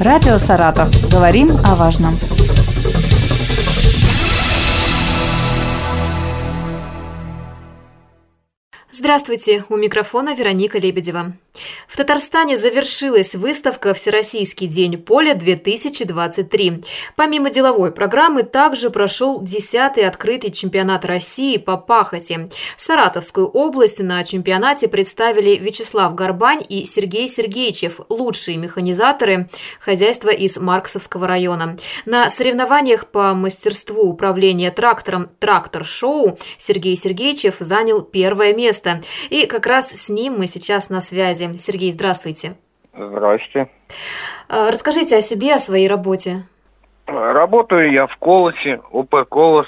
Радио «Саратов». Говорим о важном. Здравствуйте, у микрофона Вероника Лебедева. В Татарстане завершилась выставка «Всероссийский день поля-2023». Помимо деловой программы, также прошел 10-й открытый чемпионат России по пахоте. Саратовскую область на чемпионате представили Вячеслав Горбань и Сергей Сергеевичев, лучшие механизаторы хозяйства из Марксовского района. На соревнованиях по мастерству управления трактором «Трактор-шоу» Сергей Сергеевичев занял первое место. И как раз с ним мы сейчас на связи. Сергей, здравствуйте. Здравствуйте. А, расскажите о себе, о своей работе. Работаю я в Колосе, УП Колос.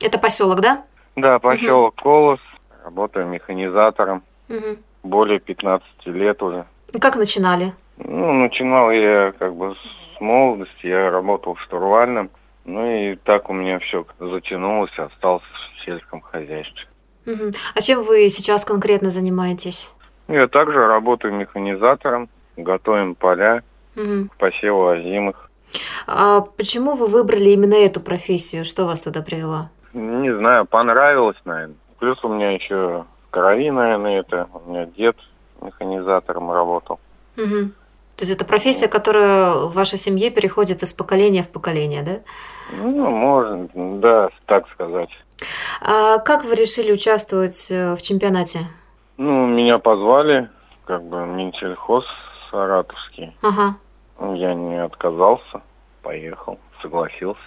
Это поселок, да? Да, поселок угу. Колос. Работаю механизатором. Угу. Более 15 лет уже. Как начинали? Ну, начинал я как бы с молодости. Я работал штурвальным. Ну и так у меня все затянулось, остался в сельском хозяйстве. Угу. А чем вы сейчас конкретно занимаетесь? Я также работаю механизатором, готовим поля угу. к посеву озимых. А почему вы выбрали именно эту профессию? Что вас туда привело? Не знаю, понравилось, наверное. Плюс у меня еще крови, наверное, это. У меня дед механизатором работал. Угу. То есть это профессия, которая в вашей семье переходит из поколения в поколение, да? Ну, можно, да, так сказать. А как вы решили участвовать э, в чемпионате? Ну, меня позвали, как бы Минсельхоз саратовский. Ага. Я не отказался, поехал, согласился.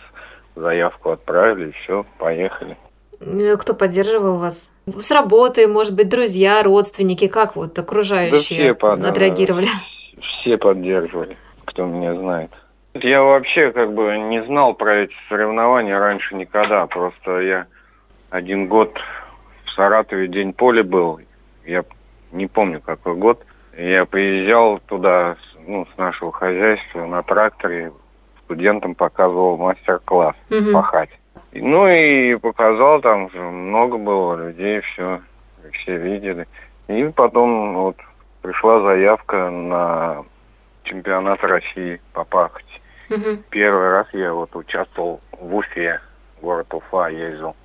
Заявку отправили, все, поехали. Э, кто поддерживал вас? С работы, может быть, друзья, родственники, как вот окружающие да все отреагировали? Все поддерживали, кто меня знает. Я вообще как бы не знал про эти соревнования раньше никогда. Просто я один год в Саратове день поля был я не помню какой год, я приезжал туда ну, с нашего хозяйства на тракторе, студентам показывал мастер-класс угу. пахать. Ну и показал, там много было людей, все, все видели. И потом вот пришла заявка на чемпионат России по пахоте. Угу. Первый раз я вот участвовал в Уфе, город Уфа ездил.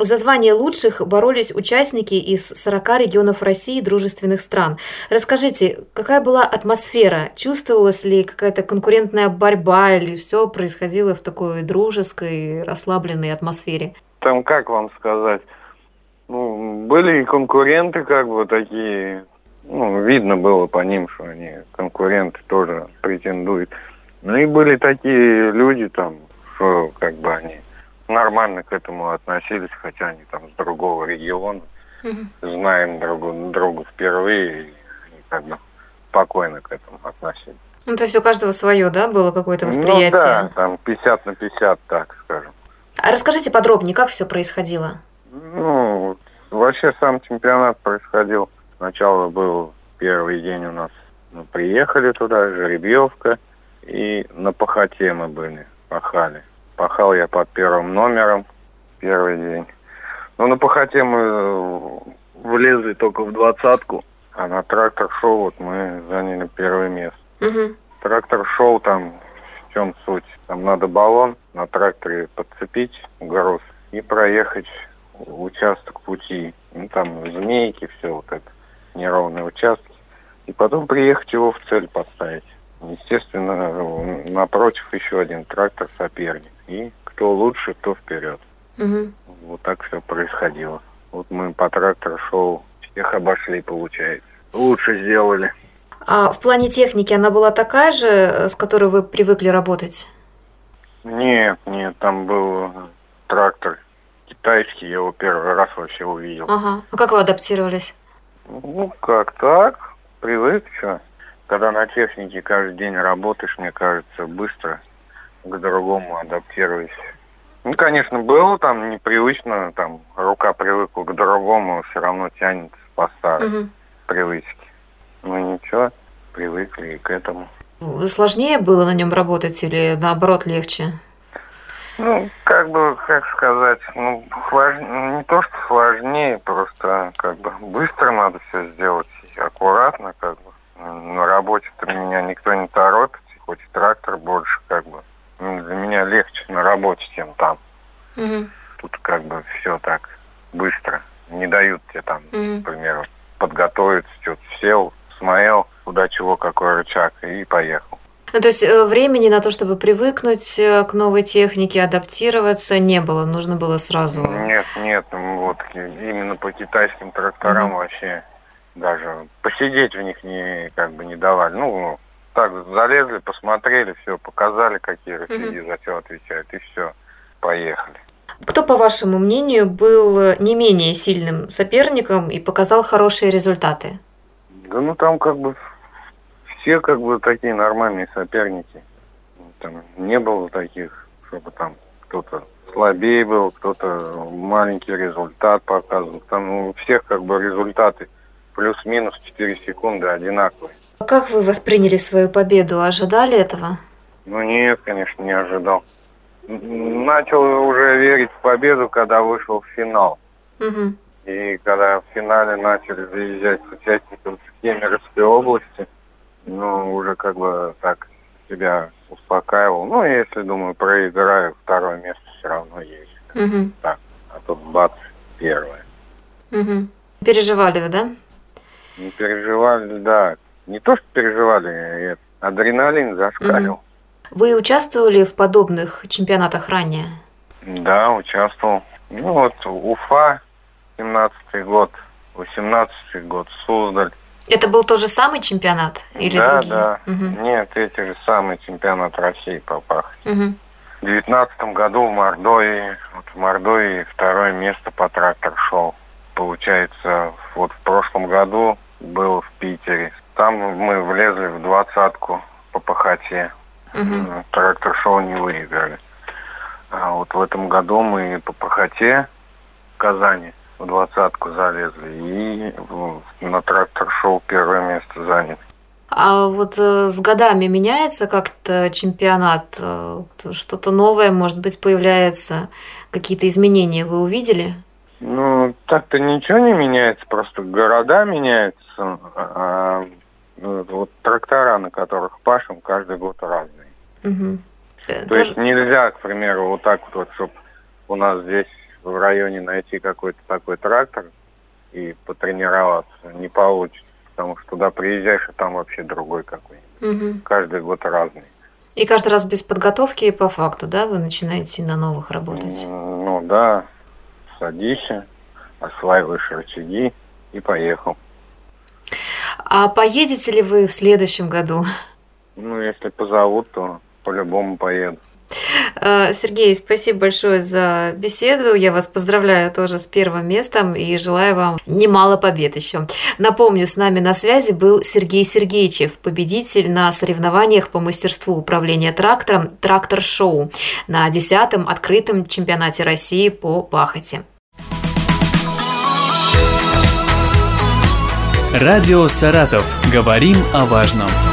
За звание лучших боролись участники из 40 регионов России и дружественных стран. Расскажите, какая была атмосфера? Чувствовалась ли какая-то конкурентная борьба или все происходило в такой дружеской, расслабленной атмосфере? Там, как вам сказать, ну, были и конкуренты как бы такие, ну, видно было по ним, что они конкуренты тоже претендуют. Ну и были такие люди там, что как бы они нормально к этому относились, хотя они там с другого региона. Угу. Знаем друг друга впервые и как бы спокойно к этому относились. Ну, то есть у каждого свое, да, было какое-то восприятие? Ну да, там 50 на 50, так скажем. А расскажите подробнее, как все происходило? Ну, вообще сам чемпионат происходил. Сначала был первый день у нас, мы приехали туда, жеребьевка, и на пахоте мы были, пахали. Пахал я под первым номером первый день. Ну, на пахоте мы влезли только в двадцатку, а на трактор-шоу вот мы заняли первое место. Угу. Трактор-шоу там в чем суть? Там надо баллон на тракторе подцепить груз и проехать участок пути. Ну, там змейки, все вот это, неровные участки. И потом приехать его в цель поставить. Естественно, напротив еще один трактор соперник. И кто лучше, то вперед. Угу. Вот так все происходило. Вот мы по трактор-шоу всех обошли, получается. Лучше сделали. А в плане техники она была такая же, с которой вы привыкли работать? Нет, нет, там был трактор китайский, я его первый раз вообще увидел. Ага. А как вы адаптировались? Ну, как так, привык, что когда на технике каждый день работаешь, мне кажется, быстро к другому адаптируешься. Ну, конечно, было там непривычно, там рука привыкла к другому, все равно тянет по старой угу. привычке. Ну ничего, привыкли и к этому. Сложнее было на нем работать или наоборот легче? Ну, как бы, как сказать, ну, слож... не то, что сложнее, просто как бы быстро надо все сделать, аккуратно, как бы на работе-то меня никто не торопит. хоть трактор больше, как бы. Ну, для меня легче на работе, чем там. Угу. Тут как бы все так быстро. Не дают тебе там, Мгм. к примеру, подготовиться, что-то сел, смотрел, куда чего, какой рычаг, и поехал. Ну, то есть э, времени на то, чтобы привыкнуть э, к новой технике, адаптироваться не было. Нужно было сразу. Нет, нет, ну, вот именно по китайским тракторам Мгм. вообще даже посидеть в них не как бы не давали. Ну, так залезли, посмотрели, все, показали, какие рычаги, за что отвечают, и все, поехали. Кто, по вашему мнению, был не менее сильным соперником и показал хорошие результаты? Да ну там как бы все как бы такие нормальные соперники. Там не было таких, чтобы там кто-то слабее был, кто-то маленький результат показывал. Там у всех как бы результаты плюс-минус 4 секунды одинаковые. Как вы восприняли свою победу? Ожидали этого? Ну нет, конечно, не ожидал. Начал уже верить в победу, когда вышел в финал. Мгм. И когда в финале начали заезжать с участников с Кемеровской области, ну, уже как бы так себя успокаивал. Ну, если, думаю, проиграю, второе место все равно есть. Мгм. А тут бац, первое. Мгм. Переживали вы, да? Не переживали, да. Не то, что переживали, адреналин зашкалил. Вы участвовали в подобных чемпионатах ранее? Да, участвовал. Ну вот, Уфа, 17-й год, 18-й год, Суздаль. Это был тот же самый чемпионат или да, другие? да. Мгм. Нет, эти же самый чемпионат России по пахоте. Мгм. В девятнадцатом году в Мордовии, вот в Мордовии второе место по трактор-шоу. Получается, вот в прошлом году был в Питере. Там мы влезли в двадцатку по пахоте. Мгм. М, Трактор-шоу не выиграли. А вот в этом году мы по пахоте в Казани в двадцатку залезли и на трактор-шоу первое место заняли. А вот э, с годами меняется как-то чемпионат? Э, Что-то новое, может быть, появляется? Какие-то изменения вы увидели? Ну, так-то ничего не меняется, просто города меняются. а, ну, вот трактора, на которых пашем, каждый год разные. Э, То тоже- есть нельзя, к примеру, вот так вот, чтобы у нас здесь в районе найти какой-то такой трактор и потренироваться не получится. Потому что туда приезжаешь, а там вообще другой какой-нибудь. Мгм. Каждый год разный. И каждый раз без подготовки и по факту, да, вы начинаете на новых работать? Ну да, садишься, осваиваешь рычаги и поехал. А поедете ли вы в следующем году? Ну, если позовут, то по-любому поеду. Э, Сергей, спасибо большое за беседу. Я вас поздравляю тоже с первым местом и желаю вам немало побед еще. Напомню, с нами на связи был Сергей Сергеевичев, победитель на соревнованиях по мастерству управления трактором «Трактор-шоу» на 10-м открытом чемпионате России по пахоте. Радио «Саратов». Говорим о важном.